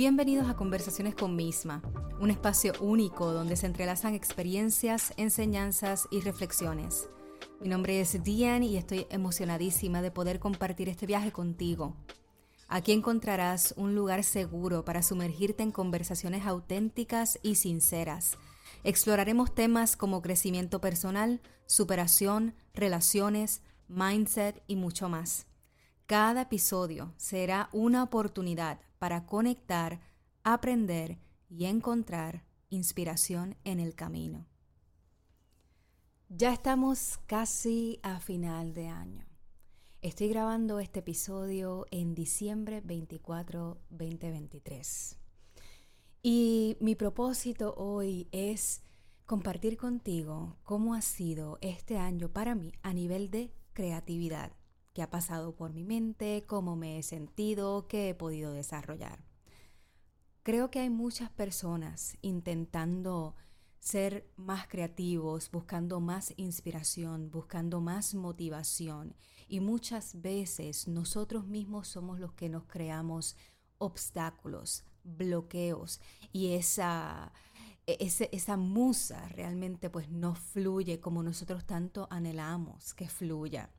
Bienvenidos a Conversaciones con Misma, un espacio único donde se entrelazan experiencias, enseñanzas y reflexiones. Mi nombre es Diane y estoy emocionadísima de poder compartir este viaje contigo. Aquí encontrarás un lugar seguro para sumergirte en conversaciones auténticas y sinceras. Exploraremos temas como crecimiento personal, superación, relaciones, mindset y mucho más. Cada episodio será una oportunidad para conectar, aprender y encontrar inspiración en el camino. Ya estamos casi a final de año. Estoy grabando este episodio en diciembre 24, 2023. Y mi propósito hoy es compartir contigo cómo ha sido este año para mí a nivel de creatividad, qué ha pasado por mi mente, cómo me he sentido, qué he podido desarrollar. Creo que hay muchas personas intentando ser más creativos, buscando más inspiración, buscando más motivación. Y muchas veces nosotros mismos somos los que nos creamos obstáculos, bloqueos y esa, e, esa musa realmente pues no fluye como nosotros tanto anhelamos que fluya.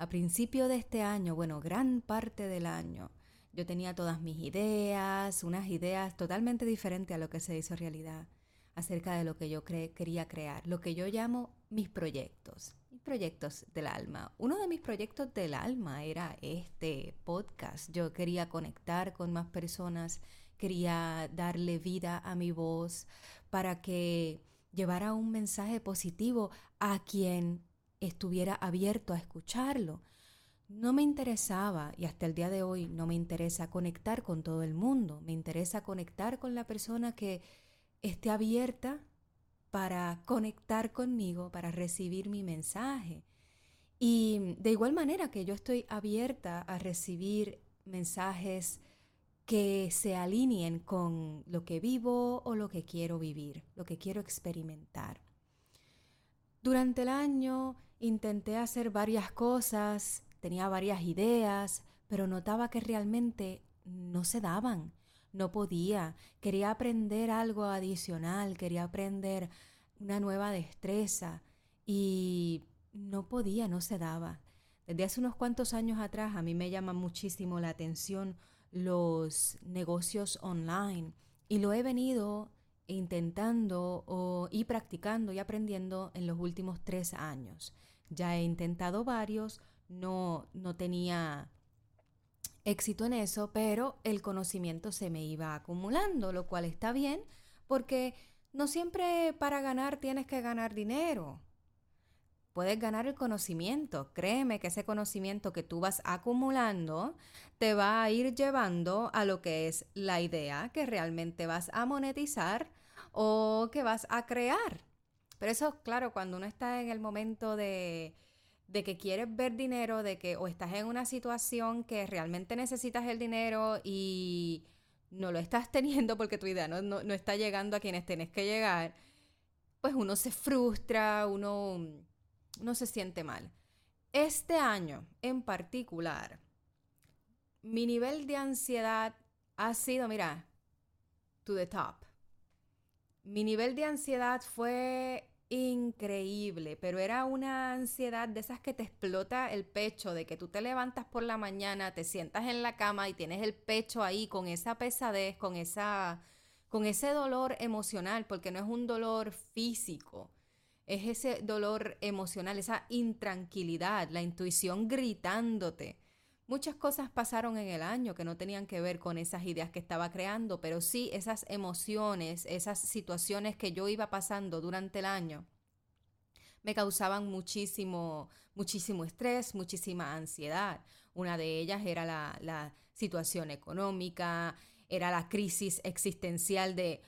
A principio de este año, bueno, gran parte del año, yo tenía todas mis ideas, unas ideas totalmente diferentes a lo que se hizo realidad acerca de lo que yo quería crear, lo que yo llamo mis proyectos, mis proyectos del alma. Uno de mis proyectos del alma era este podcast. Yo quería conectar con más personas, quería darle vida a mi voz para que llevara un mensaje positivo a quien estuviera abierto a escucharlo. No me interesaba, y hasta el día de hoy no me interesa conectar con todo el mundo, me interesa conectar con la persona que esté abierta para conectar conmigo, para recibir mi mensaje. Y de igual manera que yo estoy abierta a recibir mensajes que se alineen con lo que vivo o lo que quiero vivir, lo que quiero experimentar. Durante el año intenté hacer varias cosas, tenía varias ideas, pero notaba que realmente no se daban no podía, quería aprender algo adicional, quería aprender una nueva destreza y no podía, no se daba. Desde hace unos cuantos años atrás a mí me llama muchísimo la atención los negocios online y lo he venido intentando y practicando y aprendiendo en los últimos tres años. Ya he intentado varios, no, no tenía éxito en eso, pero el conocimiento se me iba acumulando, lo cual está bien porque no siempre para ganar tienes que ganar dinero. Puedes ganar el conocimiento. Créeme que ese conocimiento que tú vas acumulando te va a ir llevando a lo que es la idea que realmente vas a monetizar o que vas a crear. Pero eso, claro, cuando uno está en el momento de, de que quieres ver dinero, de que o estás en una situación que realmente necesitas el dinero y no lo estás teniendo porque tu idea no, no, está llegando a quienes tienes que llegar, pues uno se frustra, uno, uno se siente mal. Este año en particular, mi nivel de ansiedad ha sido, mira, to the top. Mi nivel de ansiedad fue increíble, pero era una ansiedad de esas que te explota el pecho, de que tú te levantas por la mañana, te sientas en la cama y tienes el pecho ahí con esa pesadez, con esa con ese dolor emocional, porque no es un dolor físico, es ese dolor emocional, esa intranquilidad, la intuición gritándote. Muchas cosas pasaron en el año que no tenían que ver con esas ideas que estaba creando, pero sí esas emociones, esas situaciones que yo iba pasando durante el año me causaban muchísimo, muchísimo estrés, muchísima ansiedad. Una de ellas era la, la situación económica, era la crisis existencial de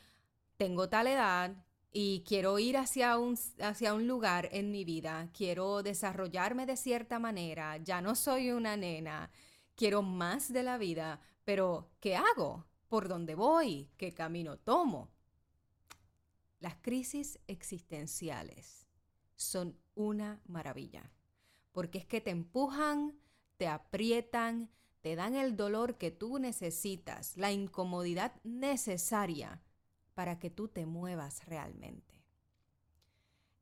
tengo tal edad, y quiero ir hacia un, hacia un lugar en mi vida, quiero desarrollarme de cierta manera, ya no soy una nena, quiero más de la vida, pero ¿qué hago? ¿Por dónde voy? ¿Qué camino tomo? Las crisis existenciales son una maravilla, porque es que te empujan, te aprietan, te dan el dolor que tú necesitas, la incomodidad necesaria para que tú te muevas realmente.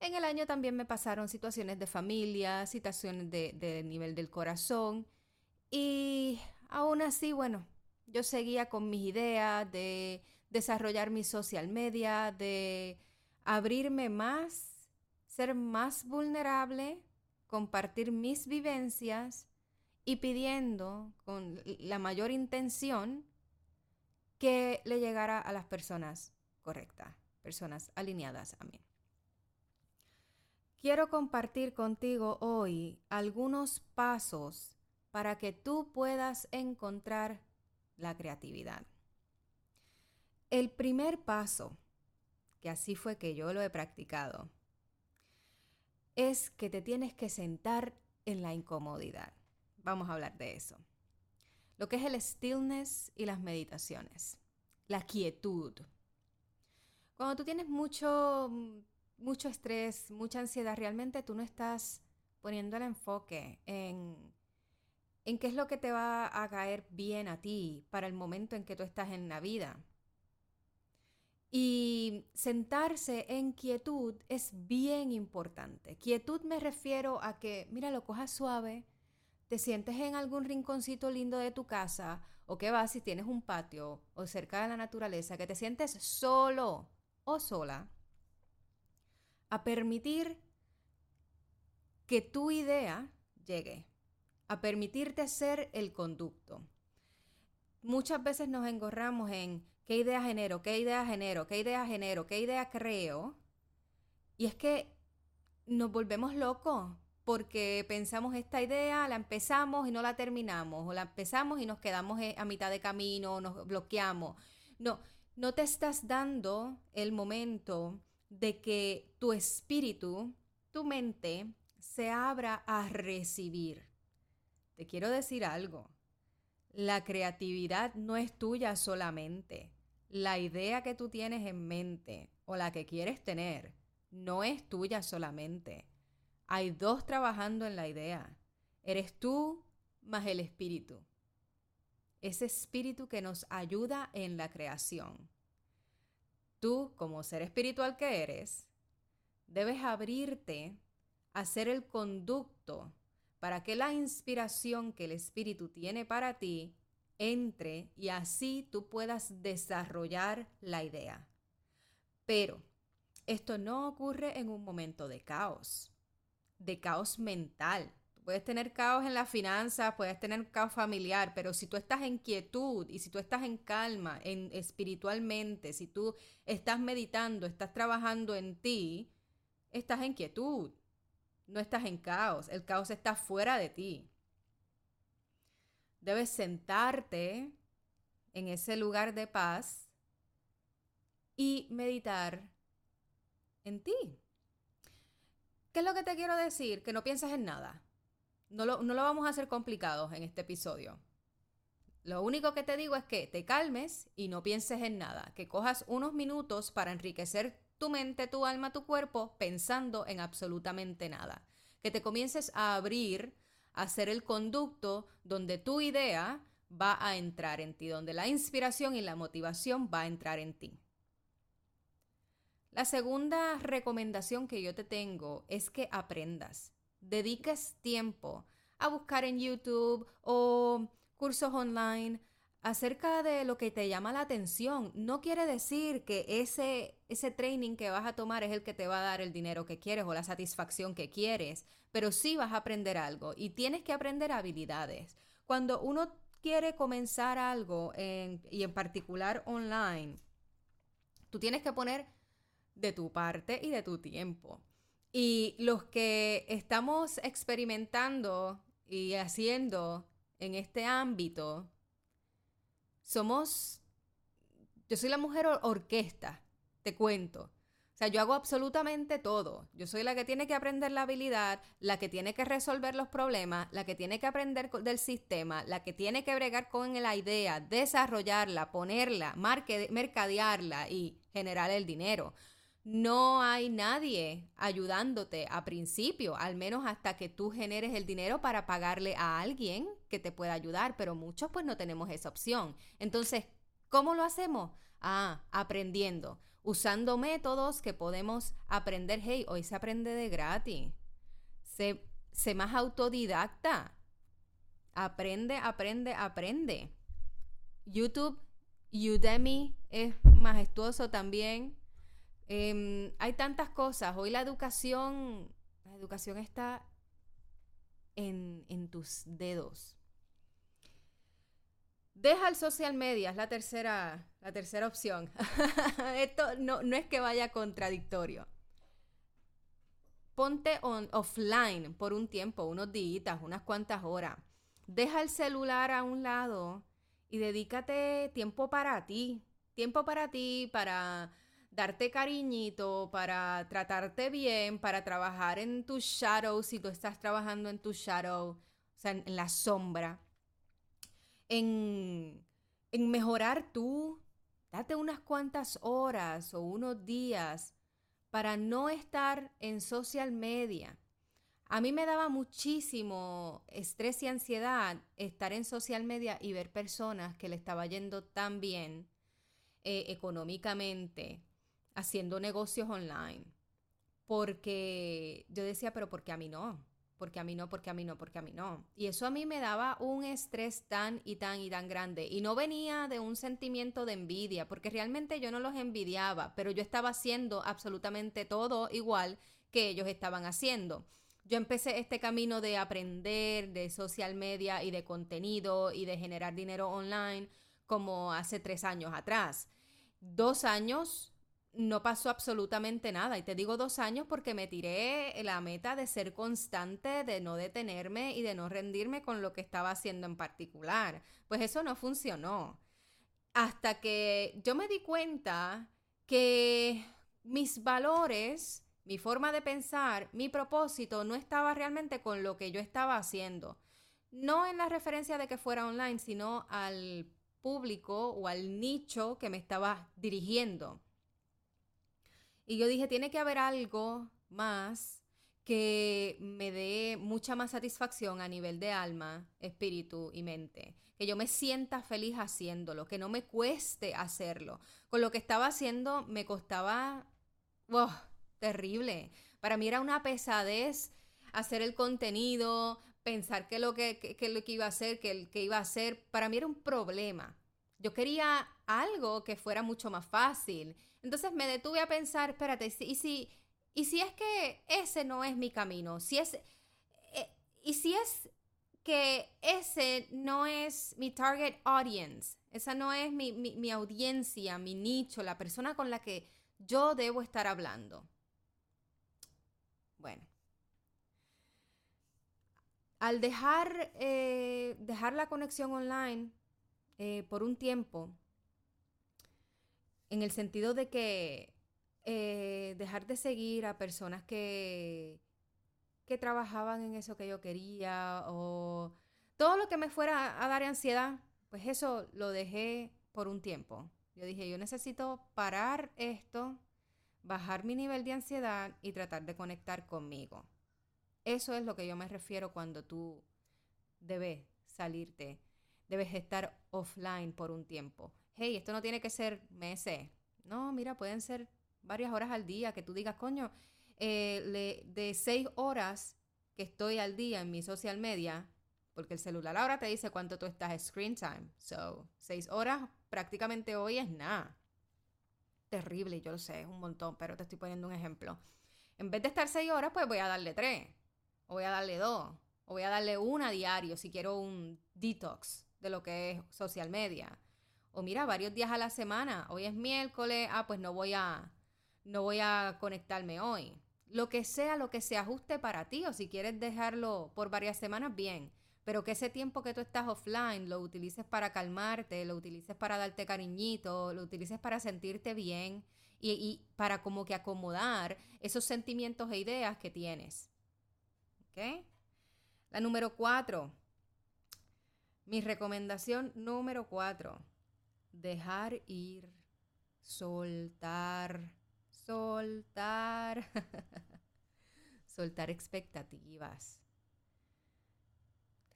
En el año también me pasaron situaciones de familia, situaciones de, nivel del corazón y aún así, bueno, yo seguía con mis ideas de desarrollar mi social media, de abrirme más, ser más vulnerable, compartir mis vivencias y pidiendo con la mayor intención que le llegara a las personas correctas, personas alineadas a mí. Quiero compartir contigo hoy algunos pasos para que tú puedas encontrar la creatividad. El primer paso, que así fue que yo lo he practicado, es que te tienes que sentar en la incomodidad. Vamos a hablar de eso. Lo que es el stillness y las meditaciones. La quietud. Cuando tú tienes mucho, mucho estrés, mucha ansiedad, realmente tú no estás poniendo el enfoque en, en qué es lo que te va a caer bien a ti para el momento en que tú estás en la vida. Y sentarse en quietud es bien importante. Quietud me refiero a que, mira, lo cojas suave, te sientes en algún rinconcito lindo de tu casa o que vas si tienes un patio o cerca de la naturaleza, que te sientes solo o sola, a permitir que tu idea llegue, a permitirte ser el conducto. Muchas veces nos engorramos en qué idea genero, qué idea genero, qué idea genero, qué idea creo. Y es que nos volvemos locos porque pensamos esta idea, la empezamos y no la terminamos, o la empezamos y nos quedamos a mitad de camino, nos bloqueamos. No, no te estás dando el momento de que tu espíritu, tu mente, se abra a recibir. Te quiero decir algo. La creatividad no es tuya solamente. La idea que tú tienes en mente o la que quieres tener no es tuya solamente. Hay dos trabajando en la idea. Eres tú más el espíritu. Ese espíritu que nos ayuda en la creación. Tú, como ser espiritual que eres, debes abrirte a ser el conducto para que la inspiración que el espíritu tiene para ti entre y así tú puedas desarrollar la idea. Pero esto no ocurre en un momento de caos de caos mental. Puedes tener caos en las finanzas, puedes tener caos familiar, pero si tú estás en quietud y si tú estás en calma, en espiritualmente, si tú estás meditando, estás trabajando en ti, estás en quietud. No estás en caos, el caos está fuera de ti. Debes sentarte en ese lugar de paz y meditar en ti. ¿Qué es lo que te quiero decir? Que no pienses en nada. No lo, no lo vamos a hacer complicado en este episodio. Lo único que te digo es que te calmes y no pienses en nada, que cojas unos minutos para enriquecer tu mente, tu alma, tu cuerpo pensando en absolutamente nada. Que te comiences a abrir, a ser el conducto donde tu idea va a entrar en ti, donde la inspiración y la motivación va a entrar en ti. La segunda recomendación que yo te tengo es que aprendas, dediques tiempo a buscar en YouTube o cursos online acerca de lo que te llama la atención. No quiere decir que ese, ese training que vas a tomar es el que te va a dar el dinero que quieres o la satisfacción que quieres, pero sí vas a aprender algo y tienes que aprender habilidades. Cuando uno quiere comenzar algo y en particular online, tú tienes que poner de tu parte y de tu tiempo. Y los que estamos experimentando y haciendo en este ámbito, somos, yo soy la mujer orquesta, te cuento. O sea, yo hago absolutamente todo. Yo soy la que tiene que aprender la habilidad, la que tiene que resolver los problemas, la que tiene que aprender del sistema, la que tiene que bregar con la idea, desarrollarla, ponerla, mercadearla y generar el dinero. No hay nadie ayudándote a principio, al menos hasta que tú generes el dinero para pagarle a alguien que te pueda ayudar, pero muchos pues no tenemos esa opción. Entonces, ¿cómo lo hacemos? Ah, aprendiendo, usando métodos que podemos aprender. Hey, hoy se aprende de gratis. Sé, más autodidacta. Aprende, aprende, aprende. YouTube, Udemy es majestuoso también. Em, hay tantas cosas. Hoy la educación, la educación está en, en tus dedos. Deja el social media, es la tercera, la tercera opción. Esto no, no, es que vaya contradictorio. Ponte on, offline por un tiempo, unos días, unas cuantas horas. Deja el celular a un lado y dedícate tiempo para ti. Tiempo para ti, para darte cariñito, para tratarte bien, para trabajar en tus shadows si tú estás trabajando en tu shadow, o sea, en la sombra en, mejorar tú. Date unas cuantas horas o unos días para no estar en social media. A mí me daba muchísimo estrés y ansiedad estar en social media y ver personas que le estaba yendo tan bien eh, económicamente, haciendo negocios online. Porque yo decía, pero ¿por qué a mí no? porque a mí no, porque a mí no, porque a mí no. Y eso a mí me daba un estrés tan y tan y tan grande. Y no venía de un sentimiento de envidia, porque realmente yo no los envidiaba, pero yo estaba haciendo absolutamente todo igual que ellos estaban haciendo. Yo empecé este camino de aprender de social media y de contenido y de generar dinero online como hace tres años atrás. Dos años no pasó absolutamente nada. Y te digo dos años porque me tiré la meta de ser constante, de no detenerme y de no rendirme con lo que estaba haciendo en particular. Pues eso no funcionó. Hasta que yo me di cuenta que mis valores, mi forma de pensar, mi propósito no estaba realmente con lo que yo estaba haciendo. No en la referencia de que fuera online, sino al público o al nicho que me estaba dirigiendo. Y yo dije, tiene que haber algo más que me dé mucha más satisfacción a nivel de alma, espíritu y mente. Que yo me sienta feliz haciéndolo, que no me cueste hacerlo. Con lo que estaba haciendo me costaba, wow, terrible. Para mí era una pesadez hacer el contenido, pensar que lo que, lo que iba a hacer, que, que iba a hacer, para mí era un problema. Yo quería algo que fuera mucho más fácil entonces me detuve a pensar, espérate, ¿y si, y si es que ese no es mi camino? Si es, eh, ¿Y si es que ese no es mi target audience? Esa no es mi, mi audiencia, mi nicho, la persona con la que yo debo estar hablando. Bueno. Al dejar, eh, dejar la conexión online eh, por un tiempo, en el sentido de que eh, dejar de seguir a personas que, que trabajaban en eso que yo quería o todo lo que me fuera a dar ansiedad, pues eso lo dejé por un tiempo. Yo dije, yo necesito parar esto, bajar mi nivel de ansiedad y tratar de conectar conmigo. Eso es lo que yo me refiero cuando tú debes salirte, debes estar offline por un tiempo hey, esto no tiene que ser meses. No, mira, pueden ser varias horas al día que tú digas, coño, eh, de seis horas que estoy al día en mi social media, porque el celular ahora te dice cuánto tú estás en screen time. So, seis horas prácticamente hoy es nada. Terrible, yo lo sé, es un montón, pero te estoy poniendo un ejemplo. En vez de estar seis horas, pues voy a darle tres, o voy a darle dos, o voy a darle una diario si quiero un detox de lo que es social media o mira, varios días a la semana. Hoy es miércoles, ah, pues no voy a no voy a conectarme hoy. Lo que sea, lo que se ajuste para ti o si quieres dejarlo por varias semanas, bien. Pero que ese tiempo que tú estás offline lo utilices para calmarte, lo utilices para darte cariñito, lo utilices para sentirte bien y, y para como que acomodar esos sentimientos e ideas que tienes. ¿Ok? La número cuatro. Mi recomendación número cuatro dejar ir, soltar, soltar. soltar expectativas.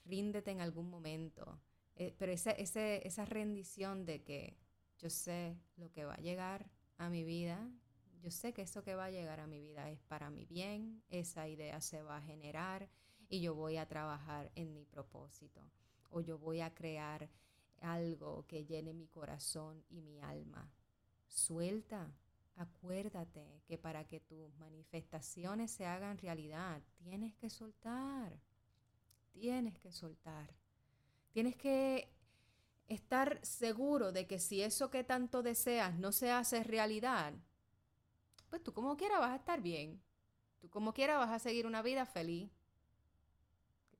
Ríndete en algún momento. Eh, pero esa, esa rendición de que yo sé lo que va a llegar a mi vida, yo sé que eso que va a llegar a mi vida es para mi bien, esa idea se va a generar y yo voy a trabajar en mi propósito o yo voy a crear algo que llene mi corazón y mi alma. Suelta, acuérdate que para que tus manifestaciones se hagan realidad, tienes que soltar, tienes que soltar, tienes que estar seguro de que si eso que tanto deseas no se hace realidad, pues tú como quiera vas a estar bien, tú como quiera vas a seguir una vida feliz,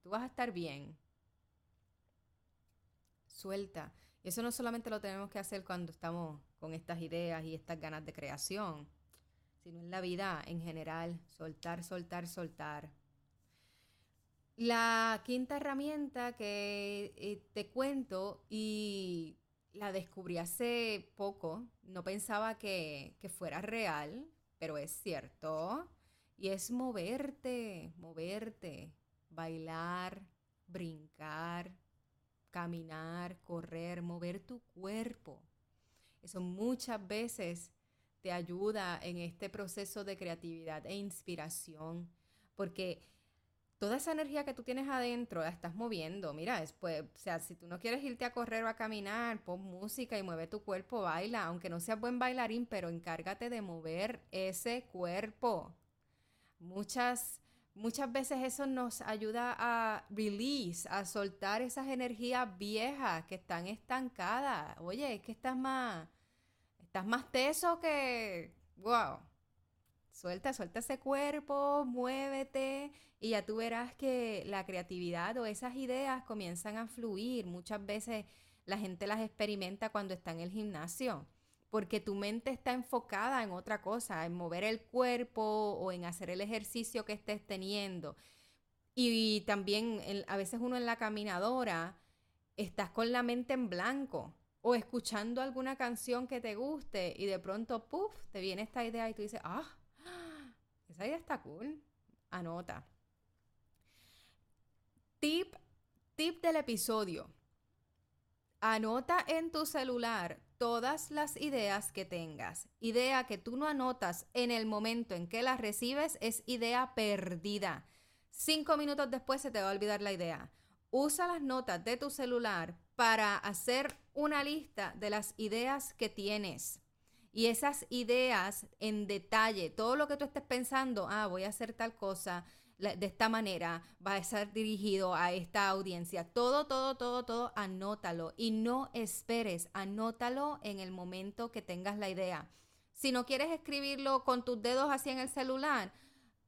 tú vas a estar bien suelta. Y eso no solamente lo tenemos que hacer cuando estamos con estas ideas y estas ganas de creación, sino en la vida en general, soltar, soltar, soltar. La quinta herramienta que eh, te cuento y la descubrí hace poco, no pensaba que, que fuera real, pero es cierto, y es moverte, moverte, bailar, brincar, caminar, correr, mover tu cuerpo. Eso muchas veces te ayuda en este proceso de creatividad e inspiración, porque toda esa energía que tú tienes adentro la estás moviendo. Mira, después, o sea, si tú no quieres irte a correr o a caminar, pon música y mueve tu cuerpo, baila, aunque no seas buen bailarín, pero encárgate de mover ese cuerpo. Muchas muchas veces eso nos ayuda a release, a soltar esas energías viejas que están estancadas. Oye, es que estás más, estás más teso que, wow. Suelta, suelta ese cuerpo, muévete y ya tú verás que la creatividad o esas ideas comienzan a fluir. Muchas veces la gente las experimenta cuando está en el gimnasio porque tu mente está enfocada en otra cosa, en mover el cuerpo o en hacer el ejercicio que estés teniendo. Y, también a veces uno en la caminadora estás con la mente en blanco o escuchando alguna canción que te guste y de pronto, puff, te viene esta idea y tú dices, ah, esa idea está cool. Anota. Tip, tip del episodio. Anota en tu celular todas las ideas que tengas. Idea que tú no anotas en el momento en que las recibes es idea perdida. Cinco minutos después se te va a olvidar la idea. Usa las notas de tu celular para hacer una lista de las ideas que tienes. Y esas ideas en detalle, todo lo que tú estés pensando, ah, voy a hacer tal cosa, de esta manera va a ser dirigido a esta audiencia. Todo, todo, todo, todo, anótalo y no esperes, anótalo en el momento que tengas la idea. Si no quieres escribirlo con tus dedos así en el celular,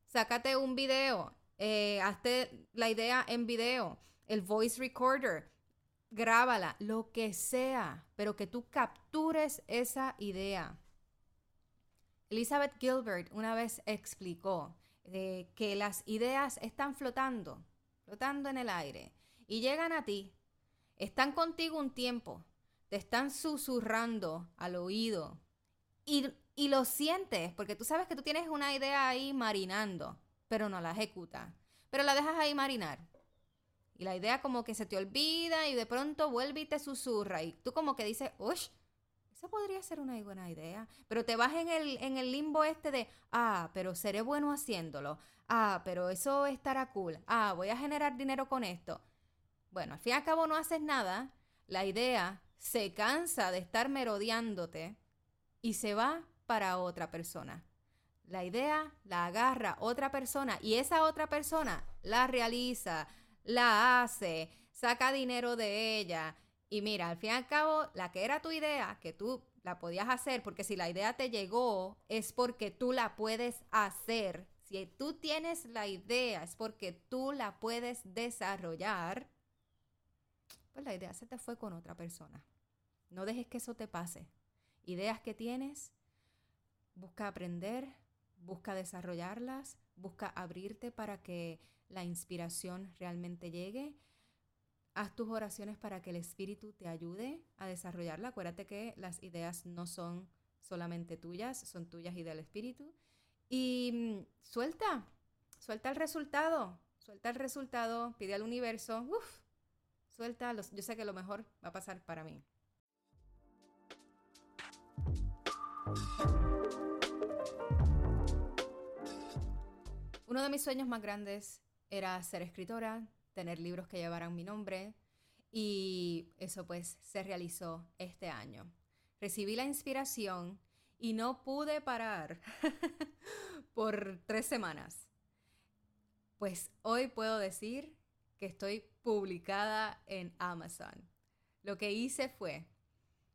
sácate un video, eh, hazte la idea en video, el voice recorder, grábala, lo que sea, pero que tú captures esa idea. Elizabeth Gilbert una vez explicó que las ideas están flotando, flotando en el aire, y llegan a ti, están contigo un tiempo, te están susurrando al oído, y, y lo sientes, porque tú sabes que tú tienes una idea ahí marinando, pero no la ejecutas, pero la dejas ahí marinar. Y la idea como que se te olvida y de pronto vuelve y te susurra. Y tú como que dices, uff, eso podría ser una buena idea. Pero te vas en el, en el limbo este de, ah, pero seré bueno haciéndolo. Ah, pero eso estará cool. Ah, voy a generar dinero con esto. Bueno, al fin y al cabo no haces nada. La idea se cansa de estar merodeándote y se va para otra persona. La idea la agarra otra persona y esa otra persona la realiza, la hace, saca dinero de ella y mira, al fin y al cabo, la que era tu idea, que tú la podías hacer, porque si la idea te llegó, es porque tú la puedes hacer. Si tú tienes la idea, es porque tú la puedes desarrollar. Pues la idea se te fue con otra persona. No dejes que eso te pase. Ideas que tienes, busca aprender, busca desarrollarlas, busca abrirte para que la inspiración realmente llegue Haz tus oraciones para que el Espíritu te ayude a desarrollarla. Acuérdate que las ideas no son solamente tuyas, son tuyas y del Espíritu. Y mm, suelta, suelta el resultado, suelta el resultado, pide al universo, uff, suelta, yo sé que lo mejor va a pasar para mí. Uno de mis sueños más grandes era ser escritora, tener libros que llevaran mi nombre y eso pues se realizó este año. Recibí la inspiración y no pude parar por tres semanas. Pues hoy puedo decir que estoy publicada en Amazon. Lo que hice fue,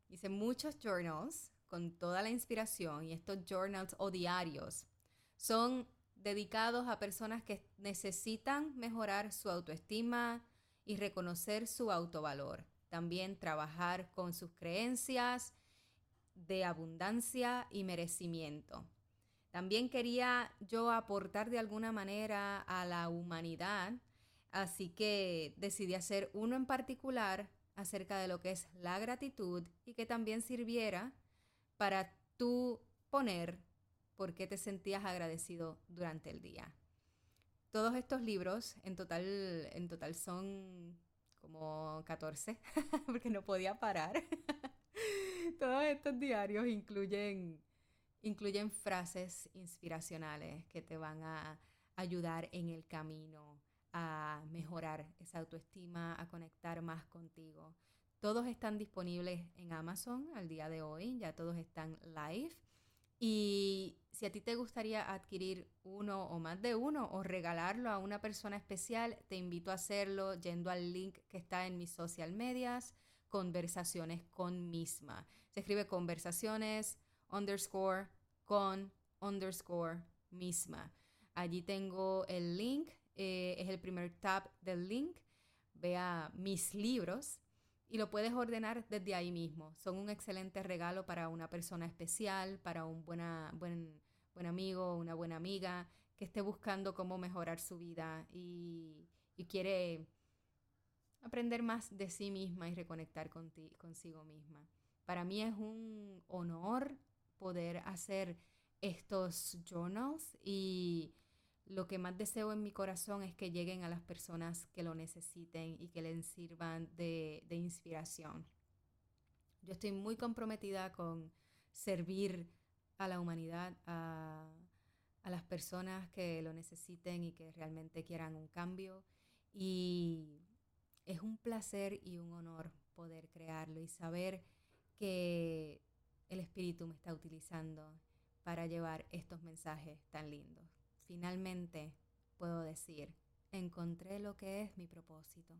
hice muchos journals con toda la inspiración y estos journals o diarios son dedicados a personas que necesitan mejorar su autoestima y reconocer su autovalor. También trabajar con sus creencias de abundancia y merecimiento. También quería yo aportar de alguna manera a la humanidad, así que decidí hacer uno en particular acerca de lo que es la gratitud y que también sirviera para tú poner por qué te sentías agradecido durante el día. Todos estos libros, en total, en total son como 14, porque no podía parar. Todos estos diarios incluyen, incluyen frases inspiracionales que te van a ayudar en el camino a mejorar esa autoestima, a conectar más contigo. Todos están disponibles en Amazon al día de hoy, ya todos están live. Y si a ti te gustaría adquirir uno o más de uno o regalarlo a una persona especial, te invito a hacerlo yendo al link que está en mis social medias, conversaciones con misma. Se escribe conversaciones underscore con underscore misma. Allí tengo el link, eh, es el primer tab del link. Vea mis libros y lo puedes ordenar desde ahí mismo. Son un excelente regalo para una persona especial, para un buena, buen, buen amigo, una buena amiga que esté buscando cómo mejorar su vida y, quiere aprender más de sí misma y reconectar consigo misma. Para mí es un honor poder hacer estos journals y lo que más deseo en mi corazón es que lleguen a las personas que lo necesiten y que les sirvan de, inspiración. Yo estoy muy comprometida con servir a la humanidad, a, a, las personas que lo necesiten y que realmente quieran un cambio. Y es un placer y un honor poder crearlo y saber que el Espíritu me está utilizando para llevar estos mensajes tan lindos finalmente puedo decir, encontré lo que es mi propósito.